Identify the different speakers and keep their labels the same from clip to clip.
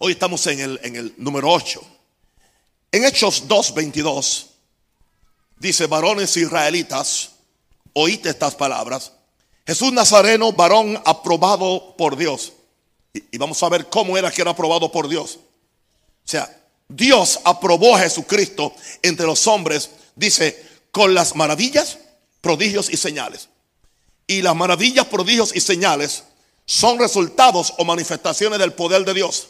Speaker 1: Hoy estamos en el, en el número 8. En Hechos 2, 22, dice, varones israelitas, oíd estas palabras. Jesús Nazareno, varón aprobado por Dios. Y, y vamos a ver cómo era que era aprobado por Dios. O sea, Dios aprobó a Jesucristo entre los hombres, dice, con las maravillas, prodigios y señales. Y las maravillas, prodigios y señales son resultados o manifestaciones del poder de Dios.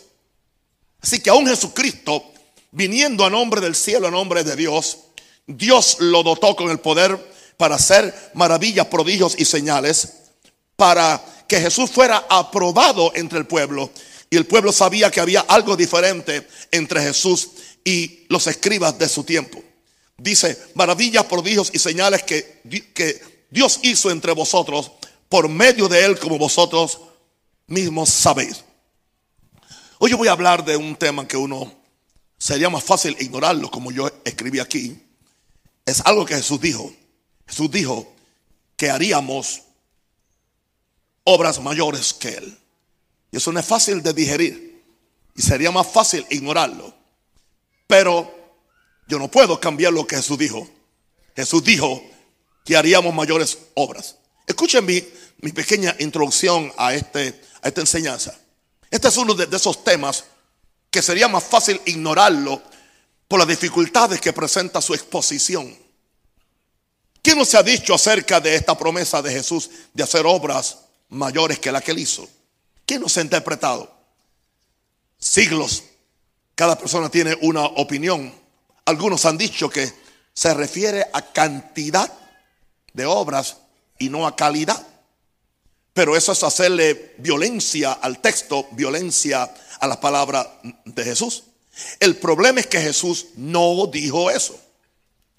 Speaker 1: Así que aún Jesucristo, viniendo a nombre del cielo, a nombre de Dios, Dios lo dotó con el poder para hacer maravillas, prodigios y señales, para que Jesús fuera aprobado entre el pueblo. Y el pueblo sabía que había algo diferente entre Jesús y los escribas de su tiempo. Dice, maravillas, prodigios y señales que, que Dios hizo entre vosotros por medio de él, como vosotros mismos sabéis. Hoy yo voy a hablar de un tema que uno sería más fácil ignorarlo, como yo escribí aquí. Es algo que Jesús dijo. Jesús dijo que haríamos obras mayores que Él. Y eso no es fácil de digerir. Y sería más fácil ignorarlo. Pero yo no puedo cambiar lo que Jesús dijo. Jesús dijo que haríamos mayores obras. Escuchen mi, mi pequeña introducción a, este, a esta enseñanza. Este es uno de, esos temas que sería más fácil ignorarlo por las dificultades que presenta su exposición. ¿Qué nos ha dicho acerca de esta promesa de Jesús de hacer obras mayores que la que él hizo? ¿Qué nos ha interpretado? Siglos. Cada persona tiene una opinión. Algunos han dicho que se refiere a cantidad de obras y no a calidad. Pero eso es hacerle violencia al texto, violencia a la palabra de Jesús. El problema es que Jesús no dijo eso.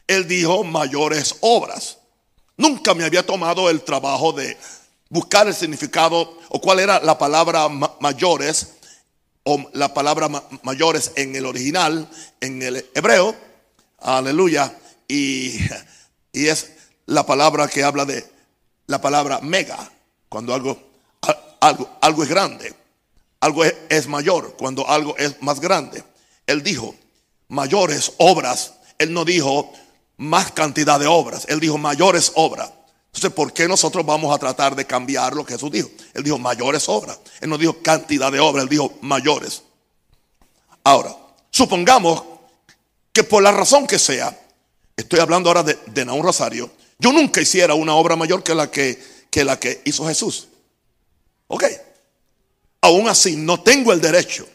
Speaker 1: Él dijo mayores obras. Nunca me había tomado el trabajo de buscar el significado o cuál era la palabra mayores o la palabra mayores en el original, en el hebreo. Aleluya. Y, y es la palabra que habla de la palabra mega, cuando algo, algo, algo es grande. Algo es, mayor, cuando algo es más grande. Él dijo mayores obras. Él no dijo más cantidad de obras. Él dijo mayores obras. Entonces, ¿por qué nosotros vamos a tratar de cambiar lo que Jesús dijo? Él dijo mayores obras. Él no dijo cantidad de obras, él dijo mayores. Ahora, supongamos que por la razón que sea, estoy hablando ahora de, de Naúm Rosario, yo nunca hiciera una obra mayor que la que, que la que hizo Jesús. Ok. Aún así, no tengo el derecho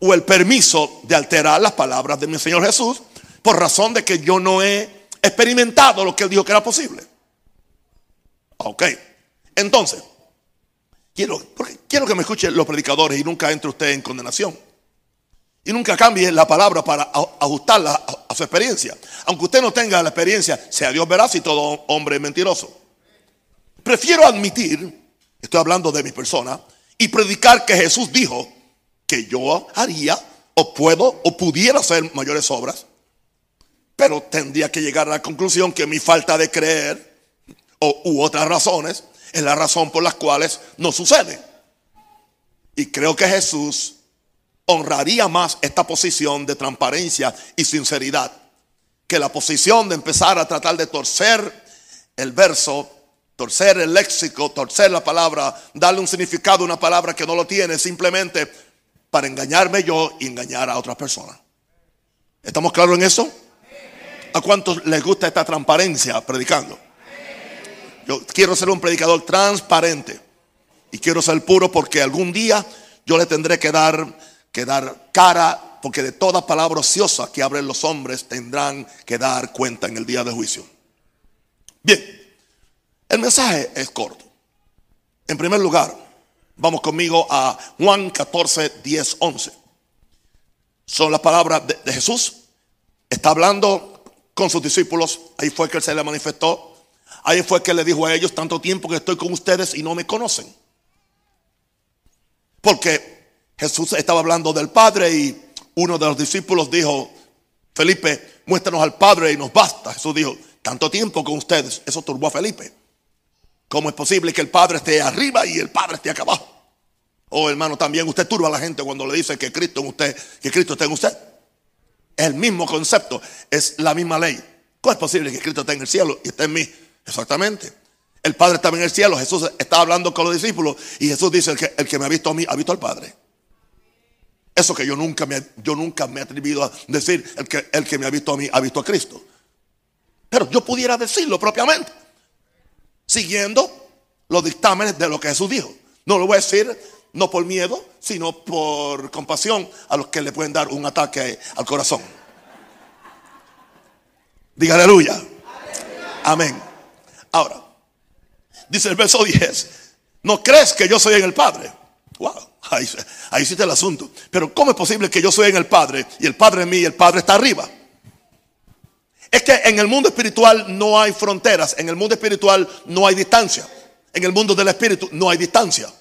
Speaker 1: o el permiso de alterar las palabras de mi Señor Jesús por razón de que yo no he experimentado lo que Él dijo que era posible. Ok. Entonces, quiero, quiero que me escuchen los predicadores y nunca entre usted en condenación. Y nunca cambie la palabra para ajustarla a, a su experiencia. Aunque usted no tenga la experiencia, sea Dios verá si todo hombre mentiroso. Prefiero admitir, estoy hablando de mi persona, y predicar que Jesús dijo que yo haría o puedo o pudiera hacer mayores obras, pero tendría que llegar a la conclusión que mi falta de creer o, u otras razones es la razón por las cuales no sucede. Y creo que Jesús honraría más esta posición de transparencia y sinceridad que la posición de empezar a tratar de torcer el verso, torcer el léxico, torcer la palabra, darle un significado a una palabra que no lo tiene, simplemente para engañarme yo y engañar a otras personas. ¿Estamos claros en eso? ¿A cuántos les gusta esta transparencia predicando? Yo quiero ser un predicador transparente y quiero ser puro porque algún día yo le tendré que dar, que dar cara, porque de toda palabra ociosa que abren los hombres tendrán que dar cuenta en el día de juicio. Bien, el mensaje es corto. En primer lugar, vamos conmigo a Juan 14, 10, 11. Son las palabras de, Jesús. Está hablando con sus discípulos. Ahí fue que él se le manifestó. Ahí fue que le dijo a ellos, tanto tiempo que estoy con ustedes y no me conocen. Porque Jesús estaba hablando del Padre y uno de los discípulos dijo, Felipe, muéstranos al Padre y nos basta. Jesús dijo, tanto tiempo con ustedes. Eso turbó a Felipe. ¿Cómo es posible que el Padre esté arriba y el Padre esté acá abajo? Oh, hermano, también usted turba a la gente cuando le dice que Cristo en usted, que Cristo está en usted. El mismo concepto, es la misma ley. ¿Cómo es posible que Cristo esté en el cielo y esté en mí? Exactamente. El Padre estaba en el cielo, Jesús estaba hablando con los discípulos y Jesús dice, el que, el que me ha visto a mí, ha visto al Padre. Eso que yo nunca me, yo nunca me he atrevido a decir, el que, el que me ha visto a mí, ha visto a Cristo. Pero yo pudiera decirlo propiamente, siguiendo los dictámenes de lo que Jesús dijo. No lo voy a decir no por miedo, sino por compasión a los que le pueden dar un ataque al corazón. Diga aleluya. Amén. Ahora, dice el verso 10, ¿no crees que yo soy en el Padre? Wow, ahí, ahí el asunto. Pero ¿cómo es posible que yo soy en el Padre y el Padre en mí y el Padre está arriba? Es que en el mundo espiritual no hay fronteras, en el mundo espiritual no hay distancia, en el mundo del espíritu no hay distancia.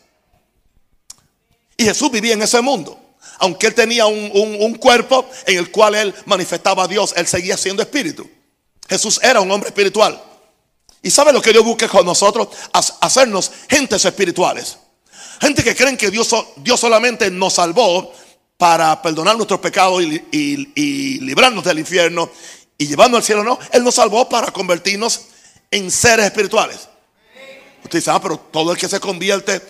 Speaker 1: Y Jesús vivía en ese mundo. Aunque él tenía un, cuerpo en el cual él manifestaba a Dios, él seguía siendo espíritu. Jesús era un hombre espiritual. ¿Y sabe lo que Dios busca con nosotros? Hacernos gentes espirituales. Gente que creen que Dios, Dios solamente nos salvó para perdonar nuestros pecados y, librarnos del infierno y llevarnos al cielo. No, Él nos salvó para convertirnos en seres espirituales. Usted dice, ah, pero todo el que se convierte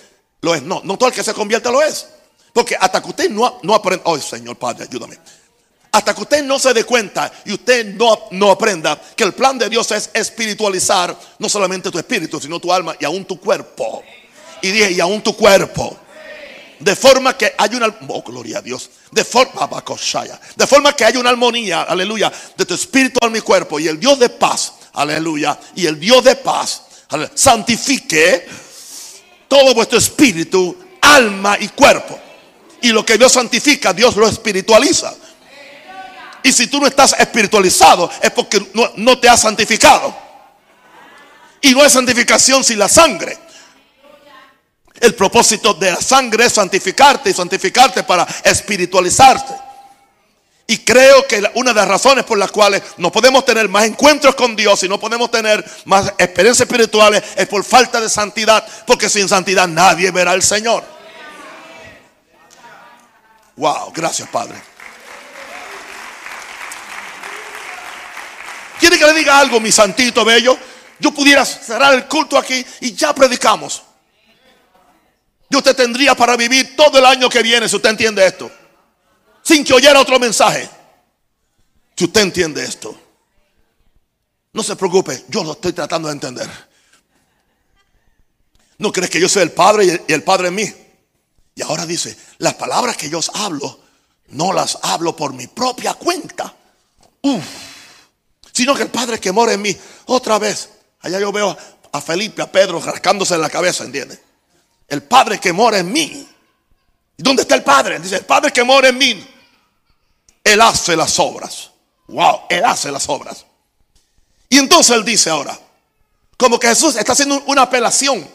Speaker 1: lo es. No, no todo el que se convierte lo es. Porque hasta que usted no, no aprenda, oh Señor Padre, ayúdame. Hasta que usted no se dé cuenta y usted no, no aprenda que el plan de Dios es espiritualizar no solamente tu espíritu, sino tu alma y aún tu cuerpo. Y dije, y aún tu cuerpo. De forma que hay una, oh gloria a Dios, de forma, de forma que hay una armonía, aleluya, de tu espíritu a mi cuerpo. Y el Dios de paz, aleluya, y el Dios de paz, santifique todo vuestro espíritu, alma y cuerpo. Y lo que Dios santifica, Dios lo espiritualiza. Y si tú no estás espiritualizado, es porque no, te has santificado. Y no hay santificación sin la sangre. El propósito de la sangre es santificarte y santificarte para espiritualizarte. Y creo que una de las razones por las cuales no podemos tener más encuentros con Dios y no podemos tener más experiencias espirituales es por falta de santidad, porque sin santidad nadie verá al Señor. Wow, gracias Padre. ¿Quiere que le diga algo, mi santito bello? Yo pudiera cerrar el culto aquí y ya predicamos. Y usted tendría para vivir todo el año que viene, si usted entiende esto sin que oyera otro mensaje. Si usted entiende esto, no se preocupe, yo lo estoy tratando de entender. ¿No crees que yo soy el Padre y el Padre en mí? Y ahora dice, las palabras que yo hablo, no las hablo por mi propia cuenta. Sino que el Padre que mora en mí, otra vez, allá yo veo a Felipe, a Pedro rascándose en la cabeza, ¿entiende? El Padre que mora en mí. ¿Y dónde está el Padre? Dice, el Padre que mora en mí él hace las obras. Wow, Él hace las obras. Y entonces Él dice ahora, como que Jesús está haciendo una apelación.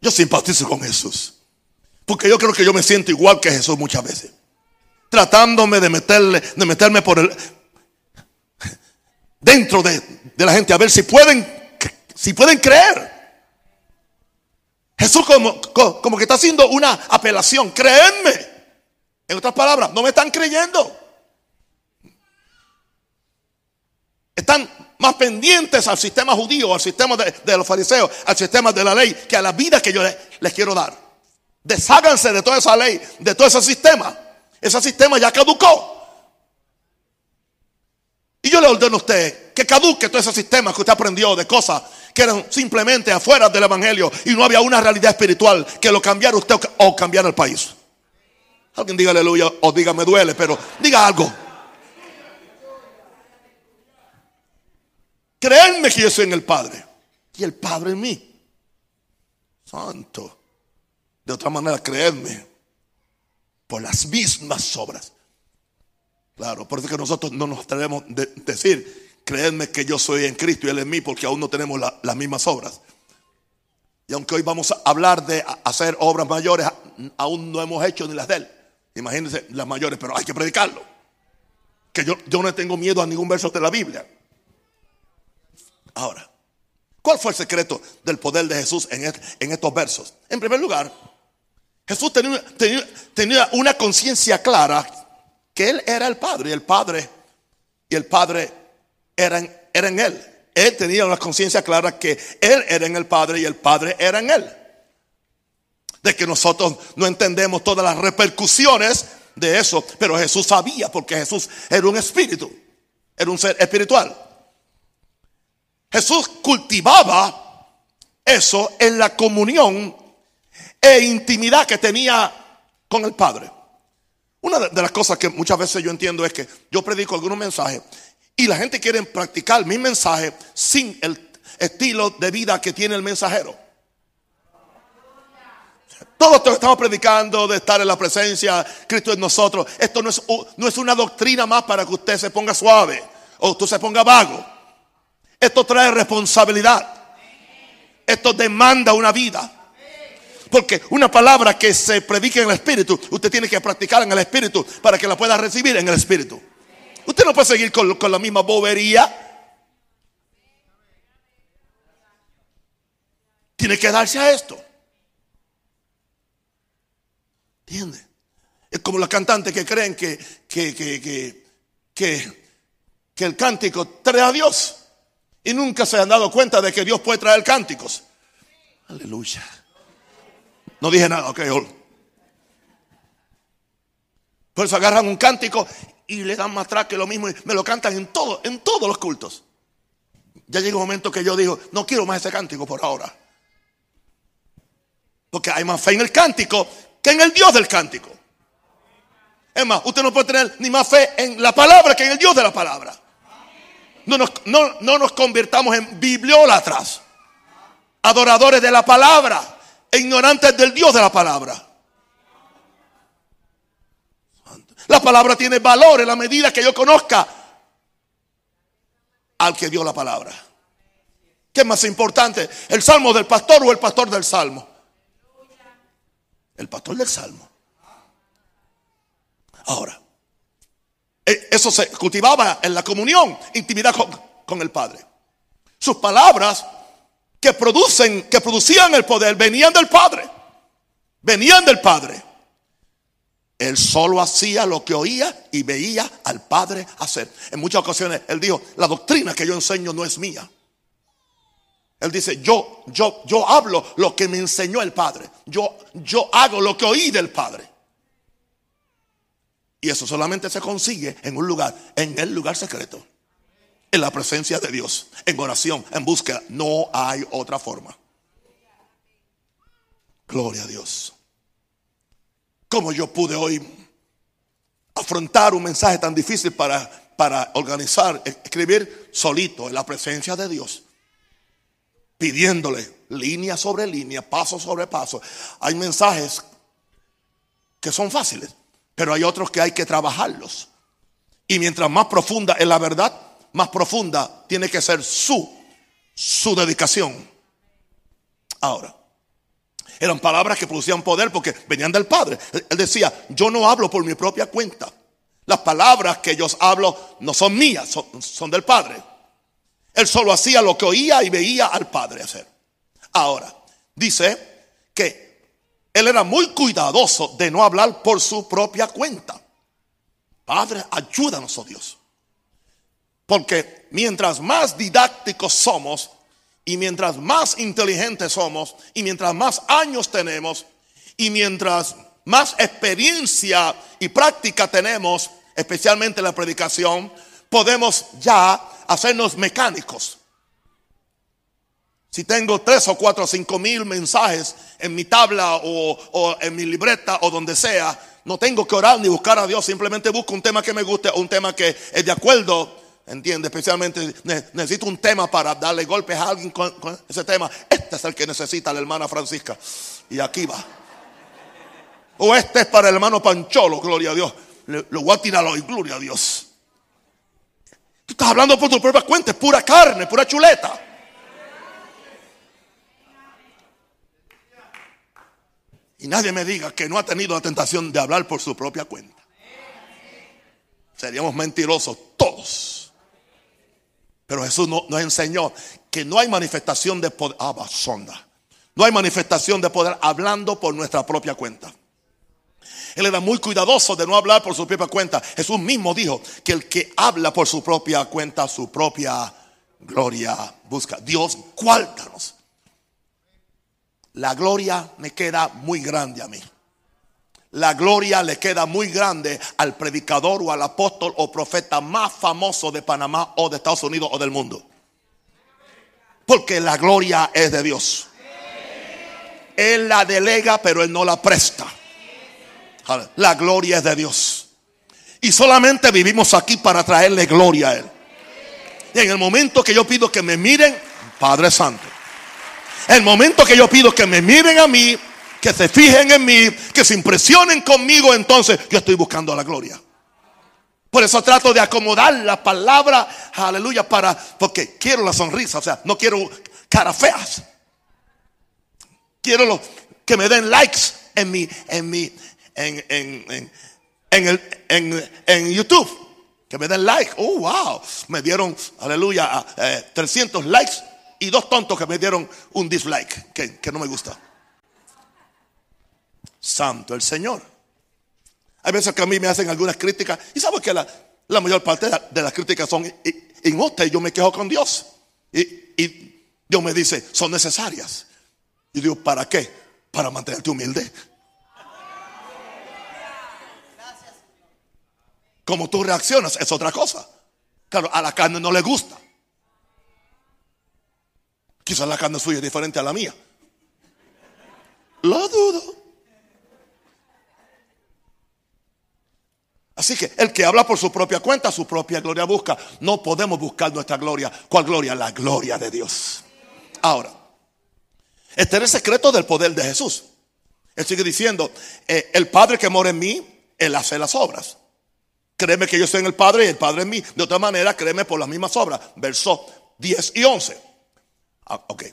Speaker 1: Yo simpatizo con Jesús. Porque yo creo que yo me siento igual que Jesús muchas veces. Tratándome de meterle, de meterme por el dentro de, de la gente a ver si pueden, si pueden creer. Jesús como, como que está haciendo una apelación. Créenme. En otras palabras, no me están creyendo. Están más pendientes al sistema judío, al sistema de, los fariseos, al sistema de la ley, que a la vida que yo les, quiero dar. Desháganse de toda esa ley, de todo ese sistema. Ese sistema ya caducó. Y yo le ordeno a usted que caduque todo ese sistema que usted aprendió de cosas eran simplemente afuera del evangelio y no había una realidad espiritual que lo cambiara usted o cambiara el país. Alguien diga aleluya o diga me duele, pero diga algo. Créanme que yo soy en el Padre y el Padre en mí. Santo. De otra manera, creedme por las mismas obras. Claro, por eso que nosotros no nos atrevemos a decir, creedme que yo soy en Cristo y Él en mí, porque aún no tenemos las mismas obras. Y aunque hoy vamos a hablar de hacer obras mayores, aún no hemos hecho ni las de Él. Imagínense las mayores, pero hay que predicarlo. Que yo, yo no tengo miedo a ningún verso de la Biblia. Ahora, ¿Cuál fue el secreto del poder de Jesús en, en estos versos? En primer lugar, Jesús tenía, tenía, una conciencia clara que Él era el Padre y el Padre y el Padre era en Él. Él tenía una conciencia clara que Él era en el Padre y el Padre era en Él. De que nosotros no entendemos todas las repercusiones de eso, pero Jesús sabía porque Jesús era un espíritu, era un ser espiritual. Jesús cultivaba eso en la comunión e intimidad que tenía con el Padre. Una de las cosas que muchas veces yo entiendo es que yo predico algunos mensajes y la gente quiere practicar mi mensaje sin el estilo de vida que tiene el mensajero. Todo esto que estamos predicando de estar en la presencia, Cristo en nosotros, esto no es, no es una doctrina más para que usted se ponga suave o usted se ponga vago. Esto trae responsabilidad. Esto demanda una vida. Porque una palabra que se predica en el Espíritu, usted tiene que practicar en el Espíritu para que la pueda recibir en el Espíritu. Usted no puede seguir con, la misma bobería. Tiene que darse a esto. ¿Entiende? Es como los cantantes que creen que, que, que, que, que el cántico trae a Dios. Y nunca se han dado cuenta de que Dios puede traer cánticos. Aleluya. No dije nada, ok. Por eso agarran un cántico y le dan más atrás que lo mismo y me lo cantan en todo, en todos los cultos. Ya llega un momento que yo digo, no quiero más ese cántico por ahora. Porque hay más fe en el cántico que en el Dios del cántico. Es más, usted no puede tener ni más fe en la palabra que en el Dios de la palabra. No nos, no, no nos convirtamos en bibliólatras, adoradores de la palabra e ignorantes del Dios de la palabra. La palabra tiene valor en la medida que yo conozca al que dio la palabra. ¿Qué es más importante? ¿El salmo del pastor o el pastor del salmo? El pastor del salmo. Ahora, e, eso se cultivaba en la comunión, intimidad con, con el Padre. Sus palabras que producen, que producían el poder, venían del Padre. Venían del Padre. Él solo hacía lo que oía y veía al Padre hacer. En muchas ocasiones él dijo, la doctrina que yo enseño no es mía. Él dice, yo, yo, yo hablo lo que me enseñó el Padre. Yo, yo hago lo que oí del Padre. Y eso solamente se consigue en un lugar, en el lugar secreto en la presencia de Dios, en oración, en búsqueda. No hay otra forma. Gloria a Dios. ¿Cómo yo pude hoy afrontar un mensaje tan difícil para, para organizar, escribir solito en la presencia de Dios? Pidiéndole línea sobre línea, paso sobre paso. Hay mensajes que son fáciles, pero hay otros que hay que trabajarlos. Y mientras más profunda es la verdad, más profunda tiene que ser su, su dedicación. Ahora, eran palabras que producían poder porque venían del Padre. Él decía, yo no hablo por mi propia cuenta. Las palabras que yo hablo no son mías, son, son del Padre. Él solo hacía lo que oía y veía al Padre hacer. Ahora, dice que él era muy cuidadoso de no hablar por su propia cuenta. Padre, ayúdanos, oh Dios. Porque mientras más didácticos somos y mientras más inteligentes somos y mientras más años tenemos y mientras más experiencia y práctica tenemos, especialmente en la predicación, podemos ya hacernos mecánicos. Si tengo tres o cuatro o cinco mil mensajes en mi tabla o, o, en mi libreta o donde sea, no tengo que orar ni buscar a Dios, simplemente busco un tema que me guste o un tema que es de acuerdo Entiende, especialmente necesito un tema para darle golpes a alguien con, ese tema. Este es el que necesita la hermana Francisca. Y aquí va. O este es para el hermano Pancholo, gloria a Dios. lo voy a tirar hoy, gloria a Dios. Tú estás hablando por tu propia cuenta, es pura carne, pura chuleta. Y nadie me diga que no ha tenido la tentación de hablar por su propia cuenta. Seríamos mentirosos todos. Pero Jesús nos enseñó que no hay manifestación de poder. Ah, sonda. No hay manifestación de poder hablando por nuestra propia cuenta. Él era muy cuidadoso de no hablar por su propia cuenta. Jesús mismo dijo que el que habla por su propia cuenta, su propia gloria busca. Dios, cuáltanos. La gloria me queda muy grande a mí. La gloria le queda muy grande al predicador o al apóstol o profeta más famoso de Panamá o de Estados Unidos o del mundo. Porque la gloria es de Dios. Él la delega, pero Él no la presta. La gloria es de Dios. Y solamente vivimos aquí para traerle gloria a Él. Y en el momento que yo pido que me miren, Padre Santo. El momento que yo pido que me miren a mí, que se fijen en mí, que se impresionen conmigo, entonces yo estoy buscando la gloria. Por eso trato de acomodar la palabra, aleluya, para, porque quiero la sonrisa, o sea, no quiero cara feas. Quiero los, que me den likes en mi, en mi, en, en, en, el, en, YouTube. Que me den like. Oh, wow. Me dieron, aleluya, 300 eh, likes y dos tontos que me dieron un dislike, que no me gusta. Santo el Señor. Hay veces que a mí me hacen algunas críticas y sabes que la, mayor parte de, las críticas son inútiles y yo me quejo con Dios. Y, y, Dios me dice, son necesarias. Y digo, ¿para qué? Para mantenerte humilde. Como tú reaccionas es otra cosa. Claro, a la carne no le gusta. Quizás la carne suya es diferente a la mía. Lo dudo. Así que el que habla por su propia cuenta, su propia gloria busca. No podemos buscar nuestra gloria. ¿Cuál gloria? La gloria de Dios. Ahora, este es el secreto del poder de Jesús. Él sigue diciendo, eh, el Padre que mora en mí, Él hace las obras. Créeme que yo soy en el Padre y el Padre en mí. De otra manera, créeme por las mismas obras. Verso 10 y 11. Ah, ok.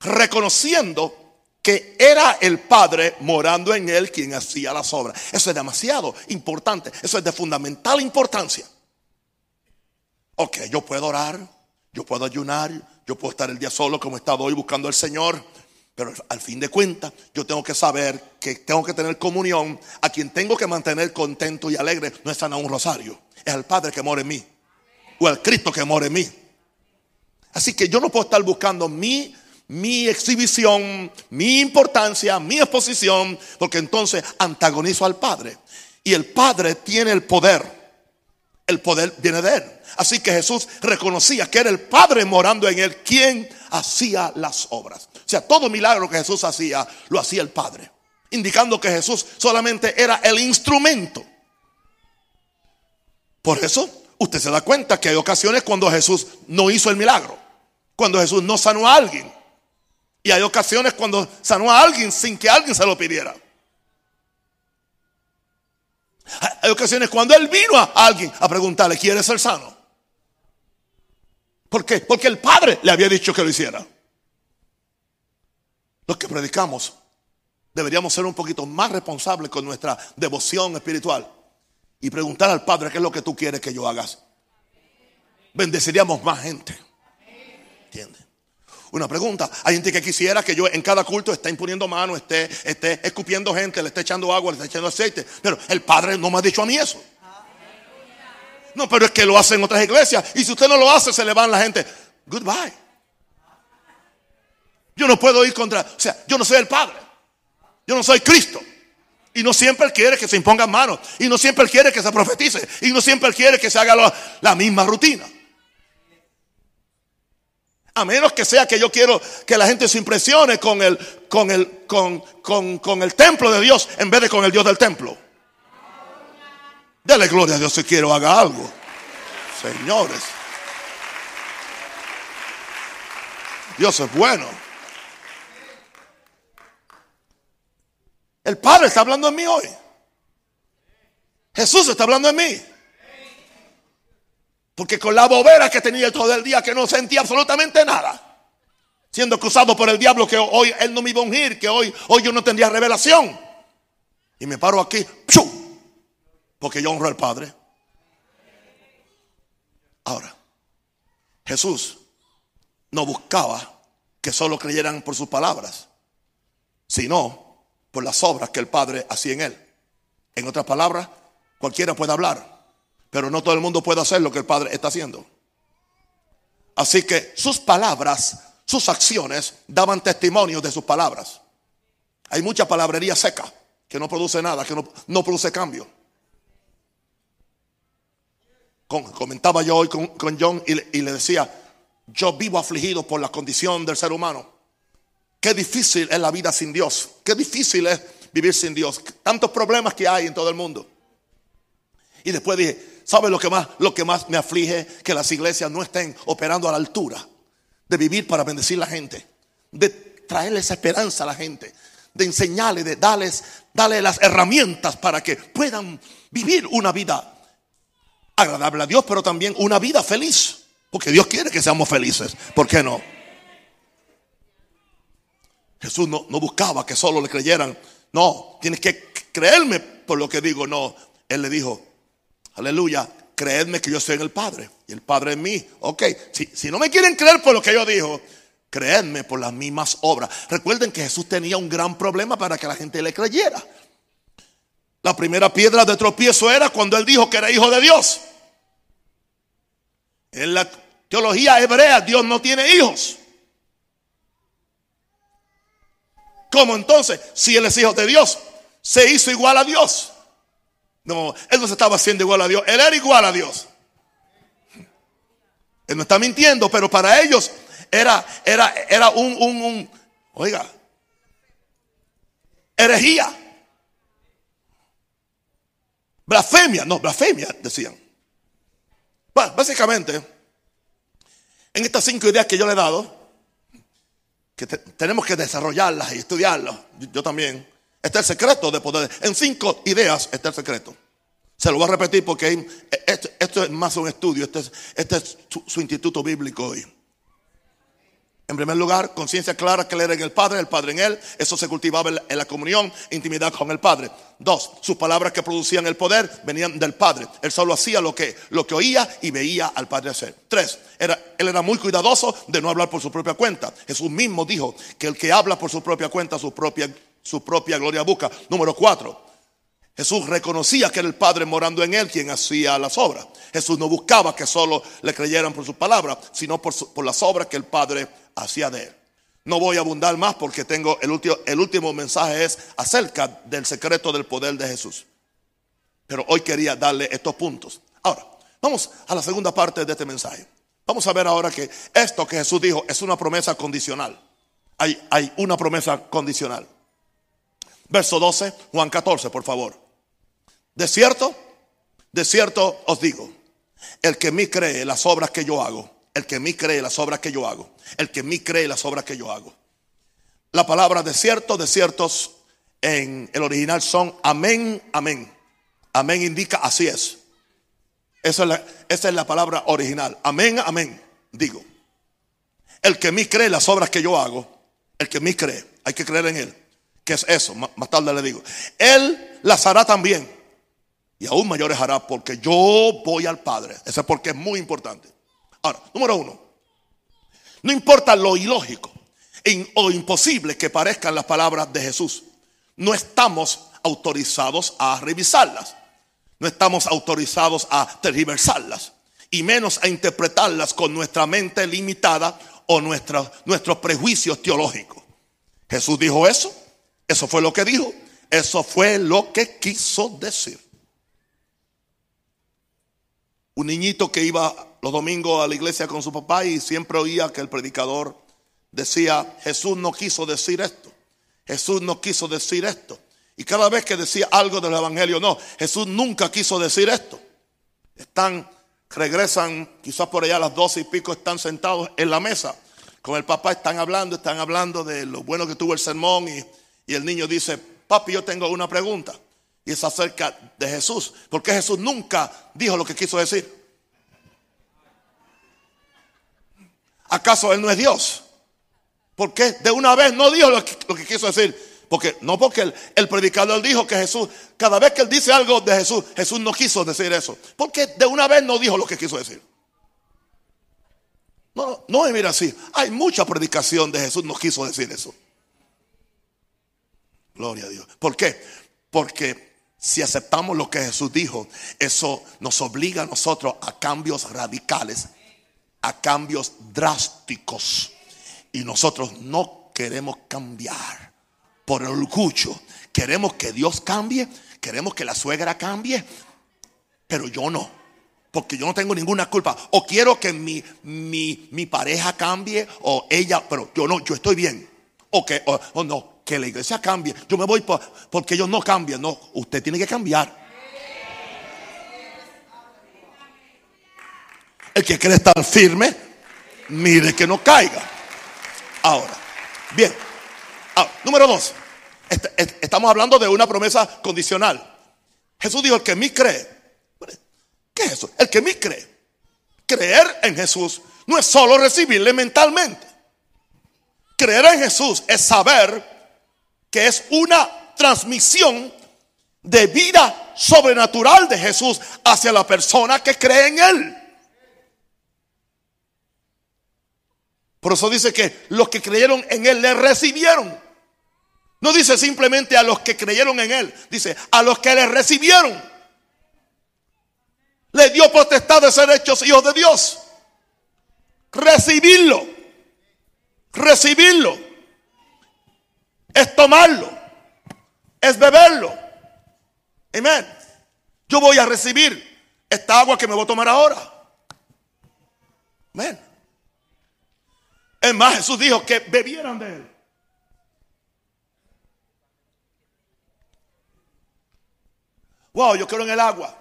Speaker 1: Reconociendo que era el Padre morando en él quien hacía las obras. Eso es demasiado importante. Eso es de fundamental importancia. Ok, yo puedo orar, yo puedo ayunar, yo puedo estar el día solo como he estado hoy buscando al Señor. Pero al fin de cuentas, yo tengo que saber que tengo que tener comunión. A quien tengo que mantener contento y alegre no es a un rosario, es al Padre que mora en mí, o al Cristo que mora en mí. Así que yo no puedo estar buscando mi, mi exhibición, mi importancia, mi exposición, porque entonces antagonizo al Padre. Y el Padre tiene el poder. El poder viene de Él. Así que Jesús reconocía que era el Padre morando en Él quien hacía las obras. O sea, todo milagro que Jesús hacía, lo hacía el Padre. Indicando que Jesús solamente era el instrumento. Por eso, usted se da cuenta que hay ocasiones cuando Jesús no hizo el milagro. Cuando Jesús no sanó a alguien. Y hay ocasiones cuando sanó a alguien sin que alguien se lo pidiera. Hay ocasiones cuando Él vino a alguien a preguntarle, ¿quieres ser sano? ¿Por qué? Porque el Padre le había dicho que lo hiciera los que predicamos, deberíamos ser un poquito más responsables con nuestra devoción espiritual y preguntar al Padre qué es lo que tú quieres que yo hagas. Bendeciríamos más gente. ¿Entiendes? Una pregunta. Hay gente que quisiera que yo en cada culto esté imponiendo mano, esté, esté escupiendo gente, le esté echando agua, le esté echando aceite. Pero el Padre no me ha dicho a mí eso. No, pero es que lo hacen otras iglesias. Y si usted no lo hace, se le van la gente. Goodbye. Yo no puedo ir contra, o sea, yo no soy el Padre. Yo no soy Cristo. Y no siempre quiere que se impongan manos. Y no siempre quiere que se profetice. Y no siempre quiere que se haga la, misma rutina. A menos que sea que yo quiero que la gente se impresione con el, con el, con, con, con el templo de Dios en vez de con el Dios del templo. Dele gloria a Dios si quiero haga algo. Señores. Dios es bueno. El Padre está hablando en mí hoy. Jesús está hablando en mí. Porque con la bobera que tenía todo el día, que no sentía absolutamente nada. Siendo acusado por el diablo que hoy él no me iba a ungir, que hoy, hoy yo no tendría revelación. Y me paro aquí, porque yo honro al Padre. Ahora, Jesús no buscaba que solo creyeran por sus palabras, sino por las obras que el Padre hacía en él. En otras palabras, cualquiera puede hablar, pero no todo el mundo puede hacer lo que el Padre está haciendo. Así que sus palabras, sus acciones daban testimonio de sus palabras. Hay mucha palabrería seca que no produce nada, que no, produce cambio. comentaba yo hoy con, John y le, y le decía, yo vivo afligido por la condición del ser humano. Qué difícil es la vida sin Dios. Qué difícil es vivir sin Dios. Tantos problemas que hay en todo el mundo. Y después dije, ¿sabe lo que más, lo que más me aflige? Que las iglesias no estén operando a la altura de vivir para bendecir a la gente, de traerles esperanza a la gente, de enseñarles, de darles, darles las herramientas para que puedan vivir una vida agradable a Dios, pero también una vida feliz. Porque Dios quiere que seamos felices. ¿Por qué no? Jesús no, no buscaba que solo le creyeran. No, tienes que creerme por lo que digo. No, Él le dijo, aleluya, creedme que yo soy en el Padre y el Padre en mí. Ok, si, si no me quieren creer por lo que yo digo, creedme por las mismas obras. Recuerden que Jesús tenía un gran problema para que la gente le creyera. La primera piedra de tropiezo era cuando él dijo que era hijo de Dios. En la teología hebrea Dios no tiene hijos. ¿Cómo entonces? Si él es hijo de Dios, se hizo igual a Dios. No, él no se estaba haciendo igual a Dios, él era igual a Dios. Él no está mintiendo, pero para ellos era, era, era un, un, oiga, herejía. Blasfemia, no, blasfemia, decían. Básicamente, en estas cinco ideas que yo le he dado, que tenemos que desarrollarlas y estudiarlas, yo también, Está el secreto de poder. En cinco ideas está el secreto. Se lo voy a repetir porque esto, es más un estudio. Este es, este es su, instituto bíblico hoy. En primer lugar, conciencia clara que él era en el Padre, el Padre en él. Eso se cultivaba en la, comunión, intimidad con el Padre. Dos, sus palabras que producían el poder venían del Padre. Él solo hacía lo que, lo que oía y veía al Padre hacer. Tres, él era muy cuidadoso de no hablar por su propia cuenta. Jesús mismo dijo que el que habla por su propia cuenta, su propia su propia gloria busca. Número cuatro, Jesús reconocía que era el Padre morando en él quien hacía las obras. Jesús no buscaba que solo le creyeran por sus palabras, sino por, las obras que el Padre hacía de él. No voy a abundar más porque tengo el último, el último mensaje es acerca del secreto del poder de Jesús. Pero hoy quería darle estos puntos. Ahora, vamos a la segunda parte de este mensaje. Vamos a ver ahora que esto que Jesús dijo es una promesa condicional. Hay una promesa condicional. Verso 12, Juan 14, por favor. De cierto, de cierto os digo, el que en mí cree las obras que yo hago, el que en mí cree las obras que yo hago, el que en mí cree las obras que yo hago. La palabra de cierto, de ciertos en el original son amén, amén. Amén indica así es. Esa es la, esa es la palabra original. Amén, amén. Digo, el que en mí cree las obras que yo hago, el que en mí cree, hay que creer en él. ¿Qué es eso? Más tarde le digo. Él las hará también. Y aún mayores hará porque yo voy al Padre. Ese es porque es muy importante. Ahora, número uno. No importa lo ilógico o imposible que parezcan las palabras de Jesús. No estamos autorizados a revisarlas. No estamos autorizados a tergiversarlas. Y menos a interpretarlas con nuestra mente limitada o nuestros prejuicios teológicos. Jesús dijo eso eso fue lo que dijo. Eso fue lo que quiso decir. Un niñito que iba los domingos a la iglesia con su papá y siempre oía que el predicador decía, Jesús no quiso decir esto. Jesús no quiso decir esto. Y cada vez que decía algo del Evangelio, no, Jesús nunca quiso decir esto. Están, regresan quizás por allá a las doce y pico, están sentados en la mesa con el papá, están hablando, están hablando de lo bueno que tuvo el sermón y y el niño dice, papi, yo tengo una pregunta. Y es acerca de Jesús. Porque Jesús nunca dijo lo que quiso decir. ¿Acaso Él no es Dios? Porque de una vez no dijo lo que, quiso decir. Porque no porque el, predicador dijo que Jesús, cada vez que él dice algo de Jesús, Jesús no quiso decir eso. Porque de una vez no dijo lo que quiso decir. No, no me mira así. Hay mucha predicación de Jesús, no quiso decir eso. Gloria a Dios. ¿Por qué? Porque si aceptamos lo que Jesús dijo, eso nos obliga a nosotros a cambios radicales, a cambios drásticos. Y nosotros no queremos cambiar por el orgullo. Queremos que Dios cambie, queremos que la suegra cambie, pero yo no. Porque yo no tengo ninguna culpa. O quiero que mi, mi, pareja cambie o ella, pero yo no, yo estoy bien. O que, o no, que la iglesia cambie. Yo me voy porque ellos no cambian. No, usted tiene que cambiar. El que quiere estar firme, mire que no caiga. Ahora, bien. número dos. Este, estamos hablando de una promesa condicional. Jesús dijo, el que mí cree. ¿Qué es eso? El que mí cree. Creer en Jesús no es solo recibirle mentalmente. Creer en Jesús es saber que es una transmisión de vida sobrenatural de Jesús hacia la persona que cree en Él. Por eso dice que los que creyeron en Él le recibieron. No dice simplemente a los que creyeron en Él, dice a los que le recibieron. Le dio potestad de ser hechos hijos de Dios. Recibirlo. Recibirlo es tomarlo, es beberlo. Amén. Yo voy a recibir esta agua que me voy a tomar ahora. Amén. Es más, Jesús dijo que bebieran de él. Wow, yo quiero en el agua.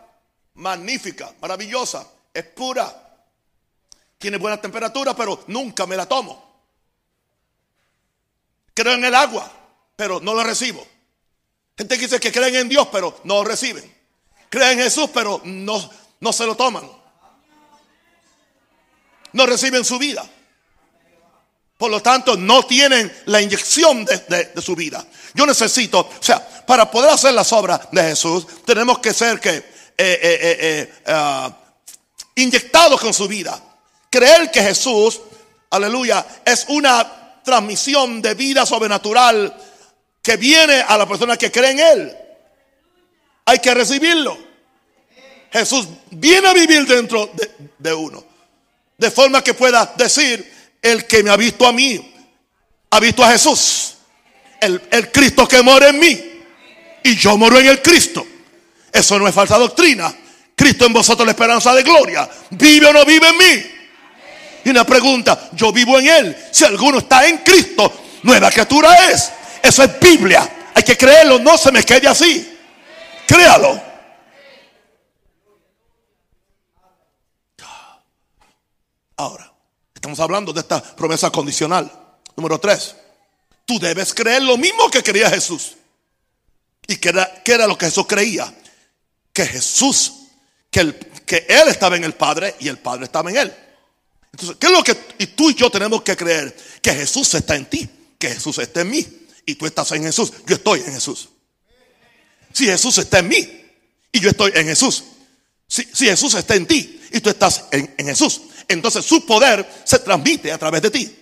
Speaker 1: Magnífica, maravillosa, es pura. Tiene buena temperatura, pero nunca me la tomo. Creo en el agua pero no lo recibo. Gente que dice que creen en Dios, pero no reciben. Creen en Jesús, pero no, no se lo toman. No reciben su vida. Por lo tanto, no tienen la inyección de, su vida. Yo necesito, o sea, para poder hacer las obras de Jesús, tenemos que ser que eh, eh, eh, ah, inyectados con su vida. Creer que Jesús, aleluya, es una transmisión de vida sobrenatural que viene a la persona que cree en Él. Hay que recibirlo. Jesús viene a vivir dentro de, uno. De forma que pueda decir, el que me ha visto a mí, ha visto a Jesús. El, el Cristo que mora en mí. Y yo moro en el Cristo. Eso no es falsa doctrina. Cristo en vosotros la esperanza de gloria. ¿Vive o no vive en mí? Y una pregunta, yo vivo en Él. Si alguno está en Cristo, nueva criatura es. Eso es Biblia. Hay que creerlo, no se me quede así. Créalo. Ahora, estamos hablando de esta promesa condicional. Número tres, tú debes creer lo mismo que creía Jesús. ¿Y que era, era lo que Jesús creía? Que Jesús, que, que Él estaba en el Padre y el Padre estaba en Él. Entonces, ¿qué es lo que y tú y yo tenemos que creer? Que Jesús está en ti, que Jesús está en mí y tú estás en Jesús, yo estoy en Jesús. Si Jesús está en mí y yo estoy en Jesús. Si, Jesús está en ti y tú estás en, Jesús, entonces su poder se transmite a través de ti.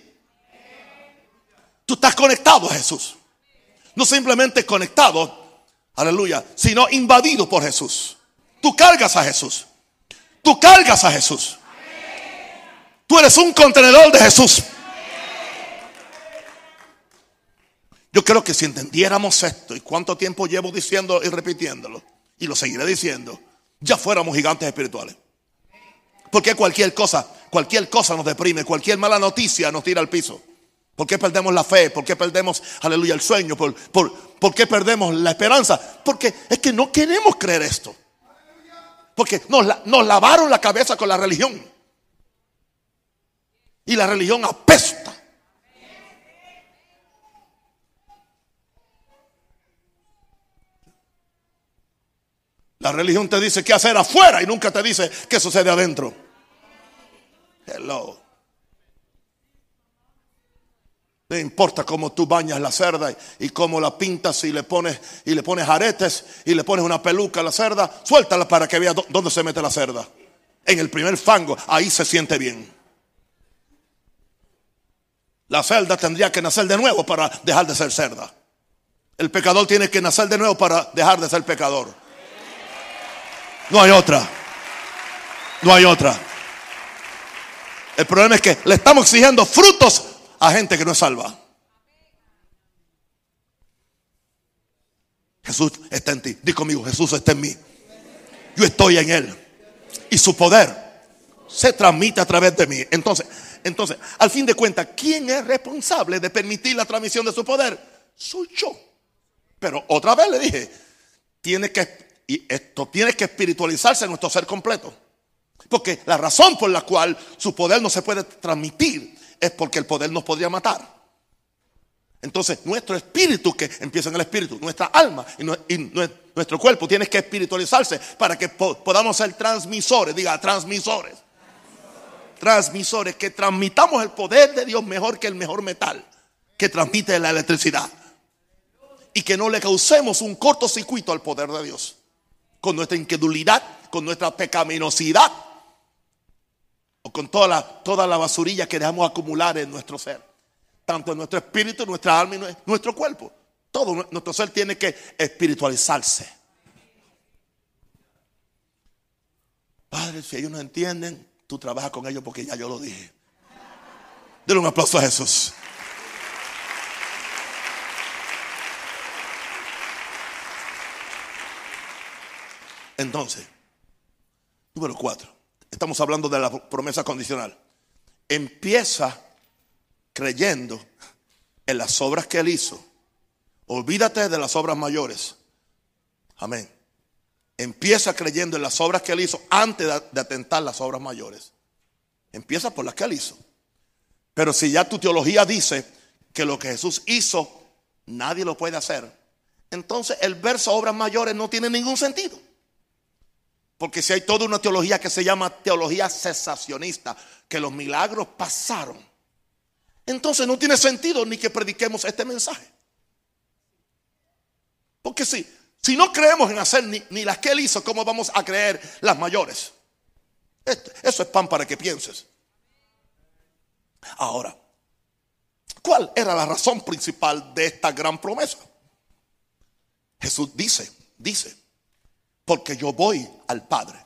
Speaker 1: Tú estás conectado a Jesús. No simplemente conectado, aleluya, sino invadido por Jesús. Tú cargas a Jesús. Tú cargas a Jesús. Tú eres un contenedor de Jesús. Yo creo que si entendiéramos esto y cuánto tiempo llevo diciendo y repitiéndolo, y lo seguiré diciendo, ya fuéramos gigantes espirituales. Porque cualquier cosa, cualquier cosa nos deprime, cualquier mala noticia nos tira al piso. ¿Por qué perdemos la fe? ¿Por qué perdemos, aleluya, el sueño? ¿Por, por, qué perdemos la esperanza? Porque es que no queremos creer esto. Porque nos, nos lavaron la cabeza con la religión. Y la religión apesta. La religión te dice qué hacer afuera y nunca te dice qué sucede adentro. Hello. No importa cómo tú bañas la cerda y, cómo la pintas y le pones y le pones aretes y le pones una peluca a la cerda, suéltala para que vea dónde se mete la cerda. En el primer fango, ahí se siente bien. La cerda tendría que nacer de nuevo para dejar de ser cerda. El pecador tiene que nacer de nuevo para dejar de ser pecador. No hay otra. No hay otra. El problema es que le estamos exigiendo frutos a gente que no es salva. Jesús está en ti. Di conmigo, Jesús está en mí. Yo estoy en él. Y su poder se transmite a través de mí. Entonces, entonces, al fin de cuentas, ¿quién es responsable de permitir la transmisión de su poder? Soy yo. Pero otra vez le dije, tiene que y esto tiene que espiritualizarse nuestro ser completo. Porque la razón por la cual su poder no se puede transmitir es porque el poder nos podría matar. Entonces, nuestro espíritu, que empieza en el espíritu, nuestra alma y, nuestro cuerpo tiene que espiritualizarse para que podamos ser transmisores, diga, transmisores. Transmisores, que transmitamos el poder de Dios mejor que el mejor metal que transmite la electricidad. Y que no le causemos un cortocircuito al poder de Dios. Con nuestra incredulidad, con nuestra pecaminosidad o con toda la, toda la basurilla que dejamos acumular en nuestro ser tanto en nuestro espíritu, nuestra alma y nuestro cuerpo. Todo nuestro ser tiene que espiritualizarse. Padre, si ellos no entienden, tú trabajas con ellos porque ya yo lo dije. Denle un aplauso a Jesús. Entonces, número cuatro, estamos hablando de la promesa condicional. Empieza creyendo en las obras que Él hizo. Olvídate de las obras mayores. Amén. Empieza creyendo en las obras que Él hizo antes de, atentar las obras mayores. Empieza por las que Él hizo. Pero si ya tu teología dice que lo que Jesús hizo, nadie lo puede hacer, entonces el verso obras mayores no tiene ningún sentido. Porque si hay toda una teología que se llama teología cesacionista, que los milagros pasaron entonces no tiene sentido ni que prediquemos este mensaje. Porque si, si no creemos en hacer ni, las que él hizo, ¿cómo vamos a creer las mayores? Eso es pan para que pienses. Ahora, ¿cuál era la razón principal de esta gran promesa? Jesús dice, dice, porque yo voy al Padre.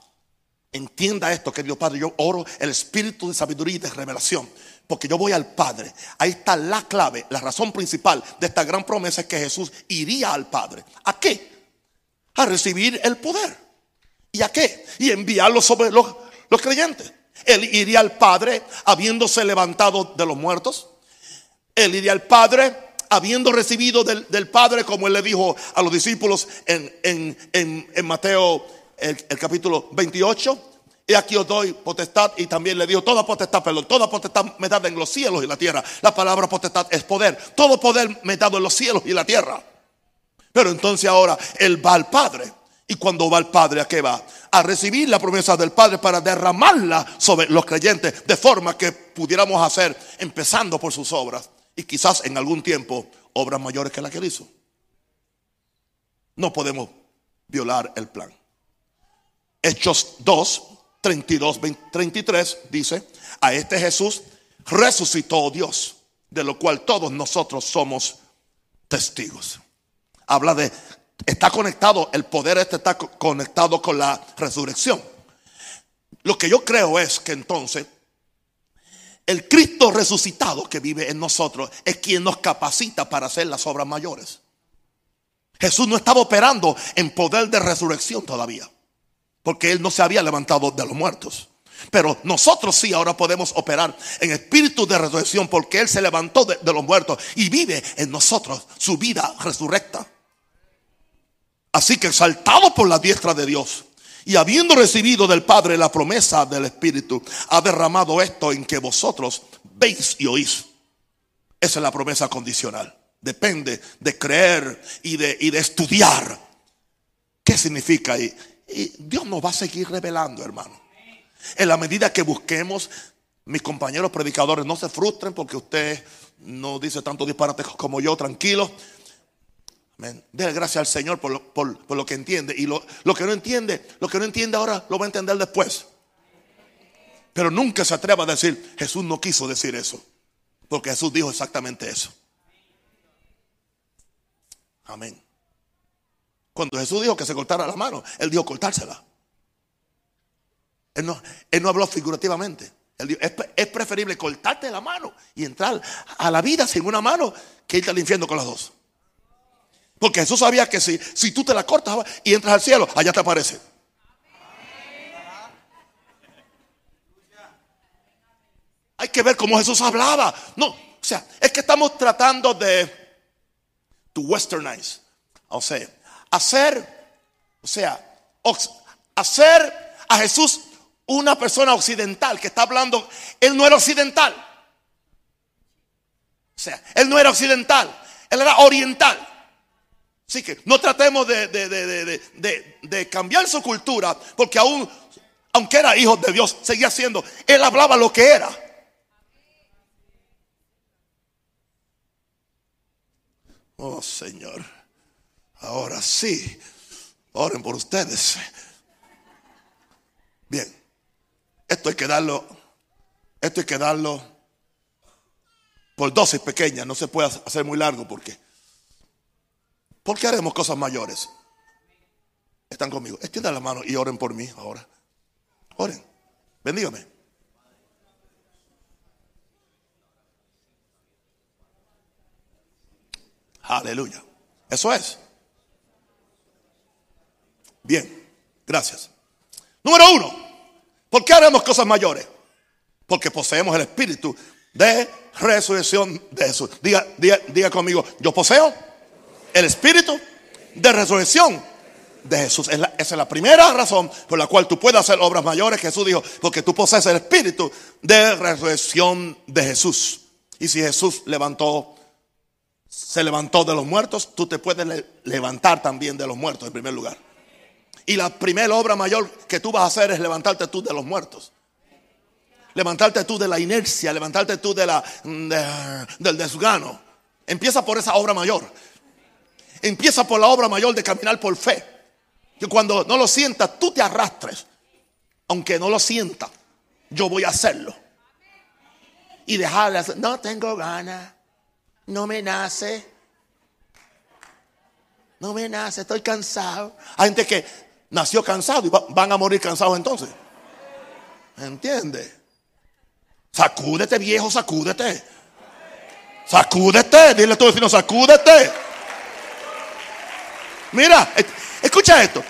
Speaker 1: Entienda esto, querido Padre, yo oro el espíritu de sabiduría y de revelación porque yo voy al Padre. Ahí está la clave, la razón principal de esta gran promesa es que Jesús iría al Padre. ¿A qué? A recibir el poder. ¿Y a qué? Y enviarlo sobre los, creyentes. Él iría al Padre habiéndose levantado de los muertos. Él iría al Padre habiendo recibido del, Padre, como él le dijo a los discípulos en, Mateo el, el capítulo 28 y aquí os doy potestad y también le digo toda potestad, perdón, toda potestad me dada en los cielos y la tierra. La palabra potestad es poder. Todo poder me dado en los cielos y la tierra. Pero entonces ahora él va al Padre. Y cuando va al Padre, ¿a qué va? A recibir la promesa del Padre para derramarla sobre los creyentes de forma que pudiéramos hacer, empezando por sus obras y quizás en algún tiempo obras mayores que la que él hizo. No podemos violar el plan. Hechos 2, 32, 33 dice, a este Jesús resucitó Dios, de lo cual todos nosotros somos testigos. Habla de, está conectado, el poder este está conectado con la resurrección. Lo que yo creo es que entonces el Cristo resucitado que vive en nosotros es quien nos capacita para hacer las obras mayores. Jesús no estaba operando en poder de resurrección todavía porque Él no se había levantado de los muertos. Pero nosotros sí ahora podemos operar en espíritu de resurrección porque Él se levantó de, los muertos y vive en nosotros su vida resurrecta. Así que exaltado por la diestra de Dios y habiendo recibido del Padre la promesa del Espíritu, ha derramado esto en que vosotros veis y oís. Esa es la promesa condicional. Depende de creer y de, y de estudiar. ¿Qué significa? ahí? Y Dios nos va a seguir revelando, hermano. En la medida que busquemos, mis compañeros predicadores, no se frustren porque usted no dice tanto disparate como yo, tranquilo. Amén. gracias al Señor por lo, que entiende. Y lo, que no entiende, lo que no entiende ahora lo va a entender después. Pero nunca se atreva a decir, Jesús no quiso decir eso. Porque Jesús dijo exactamente eso. Amén. Cuando Jesús dijo que se cortara la mano, Él dijo cortársela. Él no, él no habló figurativamente. Él dijo, es, es, preferible cortarte la mano y entrar a la vida sin una mano que irte al infierno con las dos. Porque Jesús sabía que si, si tú te la cortas y entras al cielo, allá te aparece. Hay que ver cómo Jesús hablaba. No, o sea, es que estamos tratando de to westernize. O sea, hacer, o sea, hacer a Jesús una persona occidental que está hablando. Él no era occidental. O sea, él no era occidental, él era oriental. Así que no tratemos de, de, cambiar su cultura, porque aún, aunque era hijo de Dios, seguía siendo, él hablaba lo que era. Oh Señor, ahora sí, oren por ustedes. Bien, esto hay que darlo, esto hay que darlo por dosis pequeñas, no se puede hacer muy largo porque, porque haremos cosas mayores. Están conmigo, extiendan la mano y oren por mí ahora. Oren, bendígame. Aleluya. Eso es. Bien, gracias. Número uno, ¿por qué haremos cosas mayores? Porque poseemos el espíritu de resurrección de Jesús. Diga, diga, conmigo, yo poseo el espíritu de resurrección de Jesús. esa es la primera razón por la cual tú puedes hacer obras mayores. Jesús dijo, porque tú posees el espíritu de resurrección de Jesús. Y si Jesús levantó se levantó de los muertos, tú te puedes levantar también de los muertos en primer lugar. Y la primera obra mayor que tú vas a hacer es levantarte tú de los muertos. Levantarte tú de la inercia, levantarte tú de la, del desgano. Empieza por esa obra mayor. Empieza por la obra mayor de caminar por fe. Que cuando no lo sientas, tú te arrastres. Aunque no lo sienta, yo voy a hacerlo. Y dejarle hacer. No tengo ganas no me nace. No me nace, estoy cansado. Hay gente que nació cansado y van a morir cansados entonces. ¿Entiende? Sacúdete, viejo, sacúdete. Sacúdete, dile a tu vecino, sacúdete. Mira, escucha esto.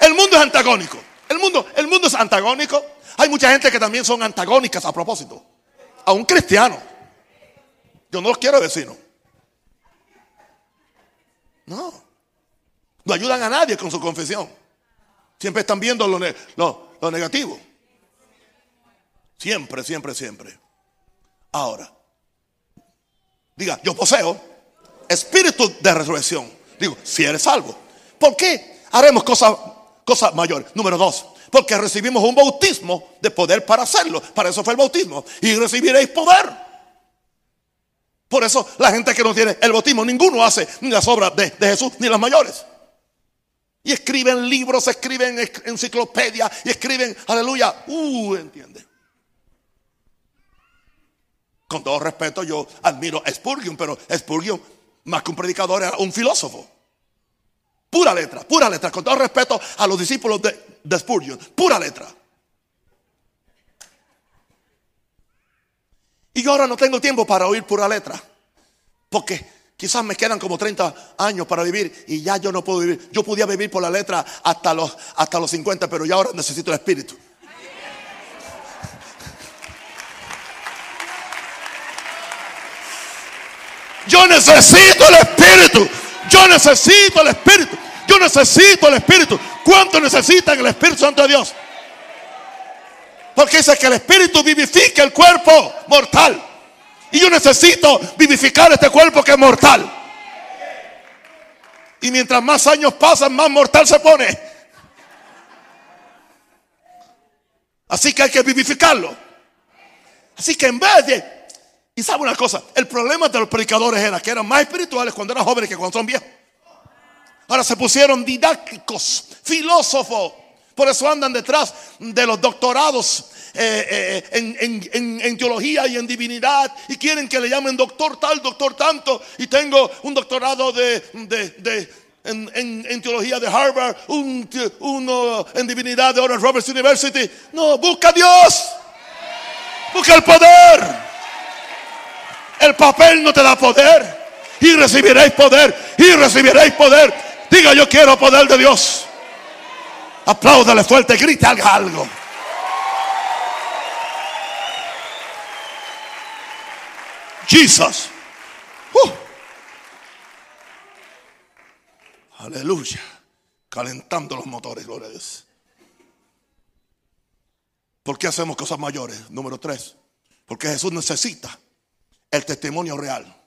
Speaker 1: El mundo es antagónico. El mundo, el mundo es antagónico. Hay mucha gente que también son antagónicas a propósito. A un cristiano. Yo no los quiero vecinos. No. No ayudan a nadie con su confesión. Siempre están viendo lo, lo negativo. Siempre, siempre, siempre. Ahora, diga, yo poseo espíritu de resurrección. Digo, si eres salvo. ¿Por qué haremos cosas, cosas mayores? Número dos, porque recibimos un bautismo de poder para hacerlo. Para eso fue el bautismo. Y recibiréis poder. Por eso la gente que no tiene el bautismo, ninguno hace ni las obras de, Jesús ni las mayores. Y escriben libros, escriben enciclopedias y escriben, aleluya, uh, entiende. Con todo respeto, yo admiro a pero Spurgeon, más que un predicador, era un filósofo. Pura letra, pura letra. Con todo respeto a los discípulos de, de Spurgeon, pura letra. Y yo ahora no tengo tiempo para oír pura letra. Porque quizás me quedan como 30 años para vivir y ya yo no puedo vivir. Yo podía vivir por la letra hasta los, hasta los 50, pero ya ahora necesito el espíritu. Yo necesito el espíritu. Yo necesito el espíritu. Yo necesito el espíritu. ¿Cuánto necesitan el Espíritu Santo de Dios? Porque dice que el Espíritu vivifica el cuerpo mortal. Y yo necesito vivificar este cuerpo que es mortal. Y mientras más años pasan, más mortal se pone. Así que hay que vivificarlo. Así que en vez de... Y sabe una cosa, el problema de los predicadores era que eran más espirituales cuando eran jóvenes que cuando son viejos. Ahora se pusieron didácticos, filósofos. Por eso andan detrás de los doctorados eh, eh, en, teología y en divinidad y quieren que le llamen doctor tal, doctor tanto. Y tengo un doctorado de, en, teología de Harvard, uno en divinidad de Oral Roberts University. No, busca a Dios. Busca el poder. El papel no te da poder. Y recibiréis poder. Y recibiréis poder. Diga yo quiero poder de Dios. Apláudale fuerte, grita algo. Jesus. Uh. Aleluya. Calentando los motores, gloria a Dios. ¿Por qué hacemos cosas mayores? Número tres. Porque Jesús necesita el testimonio real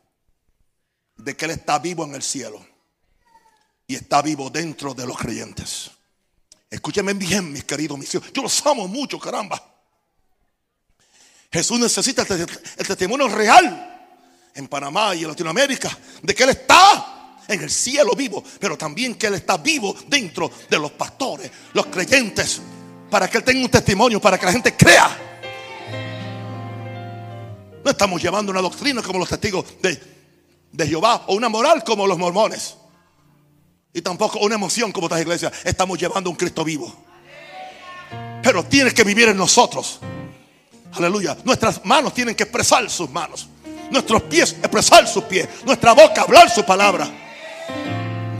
Speaker 1: de que Él está vivo en el cielo y está vivo dentro de los creyentes. Escúcheme bien, mis queridos, mis hijos. Yo los amo mucho, caramba. Jesús necesita el, testimonio real en Panamá y en Latinoamérica de que Él está en el cielo vivo, pero también que Él está vivo dentro de los pastores, los creyentes, para que Él tenga un testimonio, para que la gente crea. No estamos llevando una doctrina como los testigos de, de Jehová o una moral como los mormones. Y tampoco una emoción como otras iglesias. Estamos llevando un Cristo vivo. Pero tiene que vivir en nosotros. Aleluya. Nuestras manos tienen que expresar sus manos. Nuestros pies expresar sus pies. Nuestra boca hablar su palabra.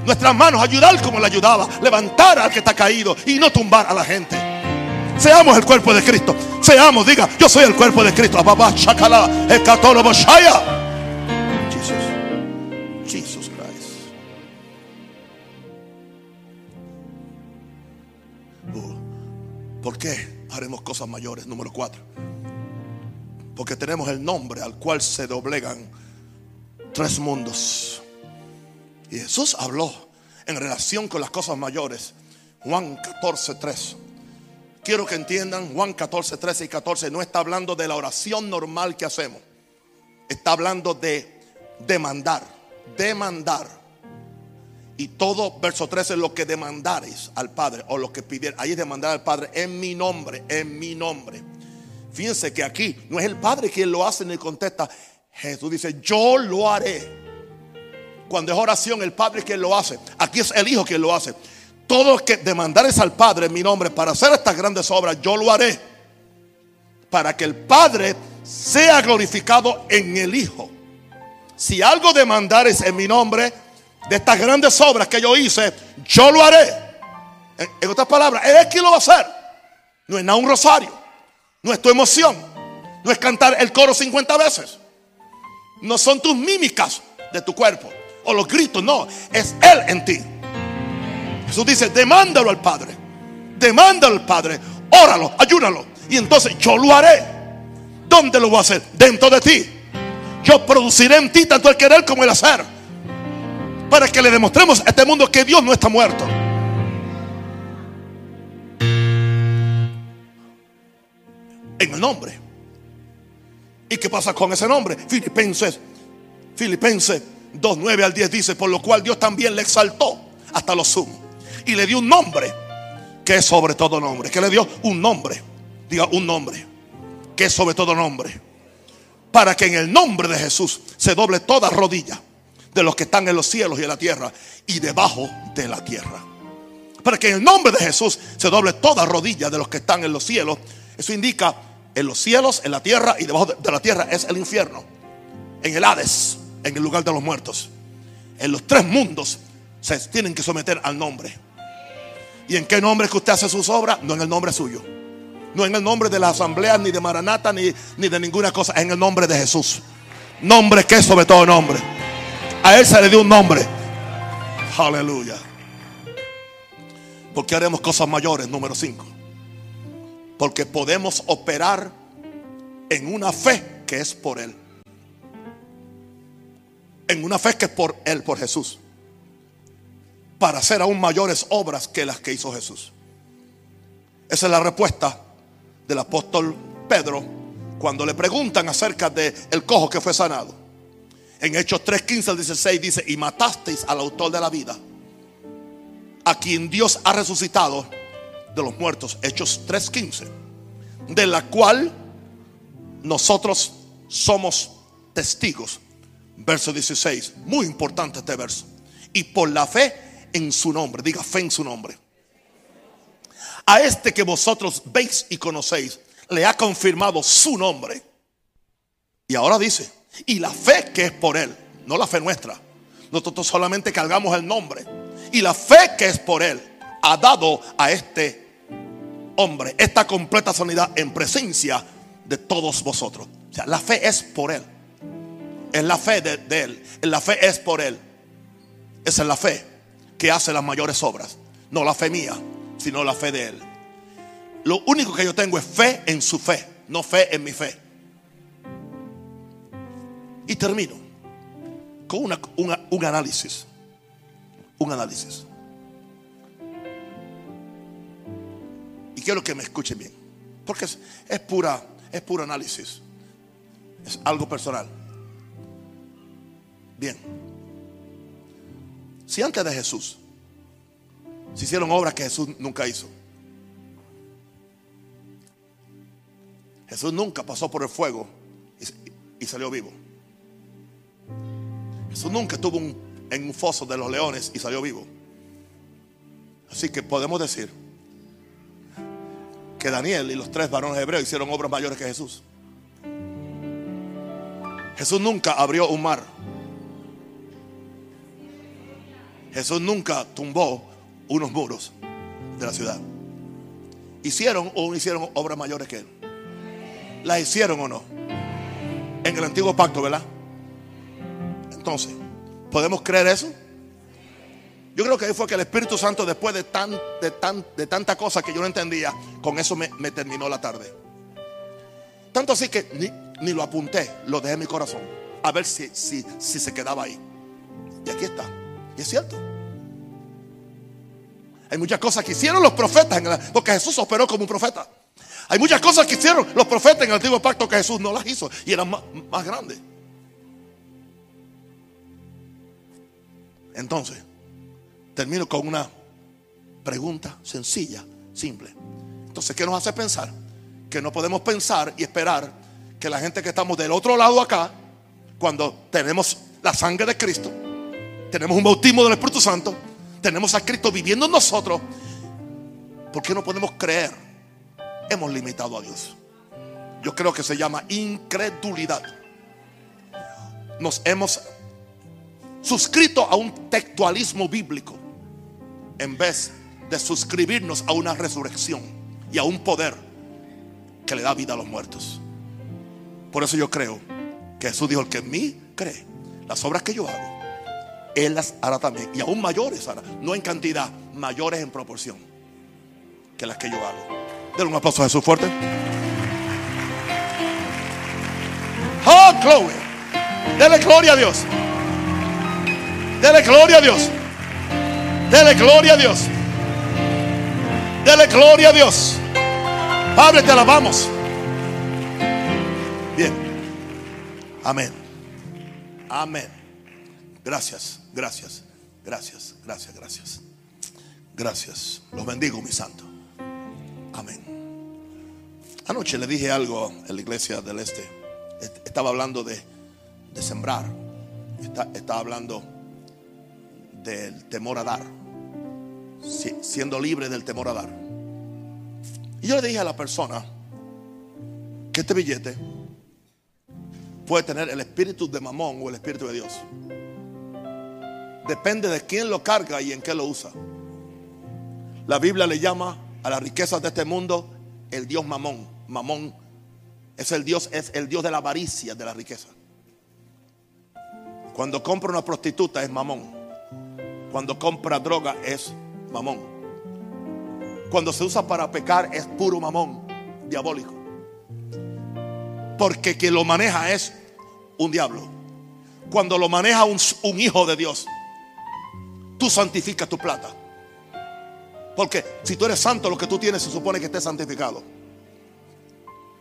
Speaker 1: Nuestras manos ayudar como le ayudaba. Levantar al que está caído y no tumbar a la gente. Seamos el cuerpo de Cristo. Seamos, diga, yo soy el cuerpo de Cristo. ¿Por qué haremos cosas mayores? Número cuatro. Porque tenemos el nombre al cual se doblegan tres mundos. Y Jesús habló en relación con las cosas mayores. Juan 14, 3. Quiero que entiendan, Juan 14, 13 y 14 no está hablando de la oración normal que hacemos. Está hablando de demandar, demandar. Y todo, verso 13, lo que demandares al Padre o lo que pidieres, ahí es demandar al Padre en mi nombre, en mi nombre. Fíjense que aquí no es el Padre quien lo hace ni contesta. Jesús dice, yo lo haré. Cuando es oración, el Padre es quien lo hace. Aquí es el Hijo quien lo hace. Todo lo que demandares al Padre en mi nombre para hacer estas grandes obras, yo lo haré. Para que el Padre sea glorificado en el Hijo. Si algo demandares en mi nombre, de estas grandes obras que yo hice, yo lo haré. En, otras palabras, Él es quien lo va a hacer. No es nada un rosario. No es tu emoción. No es cantar el coro 50 veces. No son tus mímicas de tu cuerpo. O los gritos, no. Es Él en ti. Jesús dice, demándalo al Padre. Demándalo al Padre. Óralo, ayúnalo. Y entonces yo lo haré. ¿Dónde lo voy a hacer? Dentro de ti. Yo produciré en ti tanto el querer como el hacer para que le demostremos a este mundo que Dios no está muerto. En el nombre. ¿Y qué pasa con ese nombre? Filipenses, Filipenses 2, 9 al 10 dice, por lo cual Dios también le exaltó hasta lo sumo. Y le dio un nombre que es sobre todo nombre. Que le dio un nombre. Diga un nombre. Que es sobre todo nombre. Para que en el nombre de Jesús se doble toda rodilla de los que están en los cielos y en la tierra y debajo de la tierra. Para que en el nombre de Jesús se doble toda rodilla de los que están en los cielos. Eso indica en los cielos, en la tierra y debajo de la tierra es el infierno. En el Hades, en el lugar de los muertos. En los tres mundos se tienen que someter al nombre. ¿Y en qué nombre que usted hace sus obras? No en el nombre suyo. No en el nombre de la asamblea, ni de Maranata, ni, ni de ninguna cosa. En el nombre de Jesús. Nombre que es sobre todo nombre. A él se le dio un nombre. Aleluya. Porque haremos cosas mayores, número 5. Porque podemos operar en una fe que es por Él. En una fe que es por Él, por Jesús. Para hacer aún mayores obras que las que hizo Jesús. Esa es la respuesta del apóstol Pedro cuando le preguntan acerca del el cojo que fue sanado. En Hechos 3:15 al 16 dice, y matasteis al autor de la vida, a quien Dios ha resucitado de los muertos. Hechos 3:15. de la cual nosotros somos testigos. Verso 16, muy importante este verso. Y por la fe en su nombre, diga fe en su nombre. A este que vosotros veis y conocéis, le ha confirmado su nombre. Y ahora dice, y la fe que es por él, no la fe nuestra. Nosotros solamente cargamos el nombre. Y la fe que es por él ha dado a este hombre esta completa sanidad en presencia de todos vosotros. O sea, la fe es por él. Es la fe de, de él. La fe es por él. Esa es la fe que hace las mayores obras. No la fe mía, sino la fe de él. Lo único que yo tengo es fe en su fe, no fe en mi fe. Y termino con una, un análisis. Un análisis. Y quiero que me escuchen bien. Porque es, es, pura, es puro análisis. Es algo personal. Bien. Si antes de Jesús se hicieron obras que Jesús nunca hizo. Jesús nunca pasó por el fuego y, salió vivo. Jesús nunca estuvo en un foso de los leones y salió vivo. Así que podemos decir que Daniel y los tres varones hebreos hicieron obras mayores que Jesús. Jesús nunca abrió un mar. Jesús nunca tumbó unos muros de la ciudad. ¿Hicieron o no hicieron obras mayores que él? ¿Las hicieron o no? En el antiguo pacto, ¿verdad? Entonces, ¿podemos creer eso? Yo creo que ahí fue que el Espíritu Santo, después de, tan, de, tan, de que yo no entendía, con eso me, terminó la tarde. Tanto así que ni, ni, lo apunté, lo dejé en mi corazón, a ver si, si, si se quedaba ahí. Y aquí está. Y es cierto. Hay muchas cosas que hicieron los profetas, porque Jesús operó como un profeta. Hay muchas cosas que hicieron los profetas en el antiguo pacto que Jesús no las hizo y eran más, más grandes. Entonces, termino con una pregunta sencilla, simple. Entonces, ¿qué nos hace pensar? Que no podemos pensar y esperar que la gente que estamos del otro lado acá, cuando tenemos la sangre de Cristo, tenemos un bautismo del Espíritu Santo, tenemos a Cristo viviendo en nosotros, ¿por qué no podemos creer? Hemos limitado a Dios. Yo creo que se llama incredulidad. Nos hemos suscrito a un textualismo bíblico en vez de suscribirnos a una resurrección y a un poder que le da vida a los muertos. Por eso yo creo que Jesús dijo, el que en mí cree, las obras que yo hago, Él las hará también. Y aún mayores hará, no en cantidad, mayores en proporción que las que yo hago. Denle un aplauso a Jesús fuerte. Oh, glory. Dele gloria a Dios. Dele gloria a Dios. Dele gloria a Dios. Dele gloria a Dios. Padre, te alabamos. Bien. Amén. Amén. Gracias, gracias, gracias, gracias, gracias. Gracias. Los bendigo, mi santo. Amén. Anoche le dije algo en la iglesia del este. Estaba hablando de, de sembrar. estaba hablando del temor a dar. Siendo libre del temor a dar. Y yo le dije a la persona que este billete puede tener el espíritu de mamón o el espíritu de Dios. Depende de quién lo carga y en qué lo usa. La Biblia le llama a las riquezas de este mundo el Dios mamón. Mamón es el Dios, es el Dios de la avaricia, de la riqueza. Cuando compra una prostituta es mamón. Cuando compra droga es mamón. Cuando se usa para pecar es puro mamón, diabólico. Porque quien lo maneja es un diablo. Cuando lo maneja un, un hijo de Dios, tú santificas tu plata. Porque si tú eres santo, lo que tú tienes se supone que estés santificado.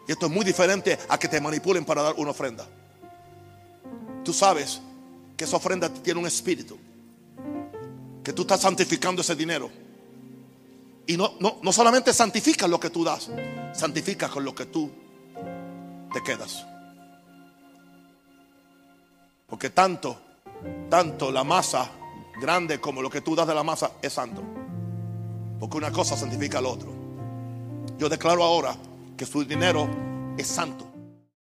Speaker 1: Y esto es muy diferente a que te manipulen para dar una ofrenda. Tú sabes que esa ofrenda tiene un espíritu que tú estás santificando ese dinero. Y no, no, no solamente santifica lo que tú das, santifica con lo que tú te quedas. Porque tanto, tanto la masa grande como lo que tú das de la masa es santo. Porque una cosa santifica al otro. Yo declaro ahora que su dinero es santo.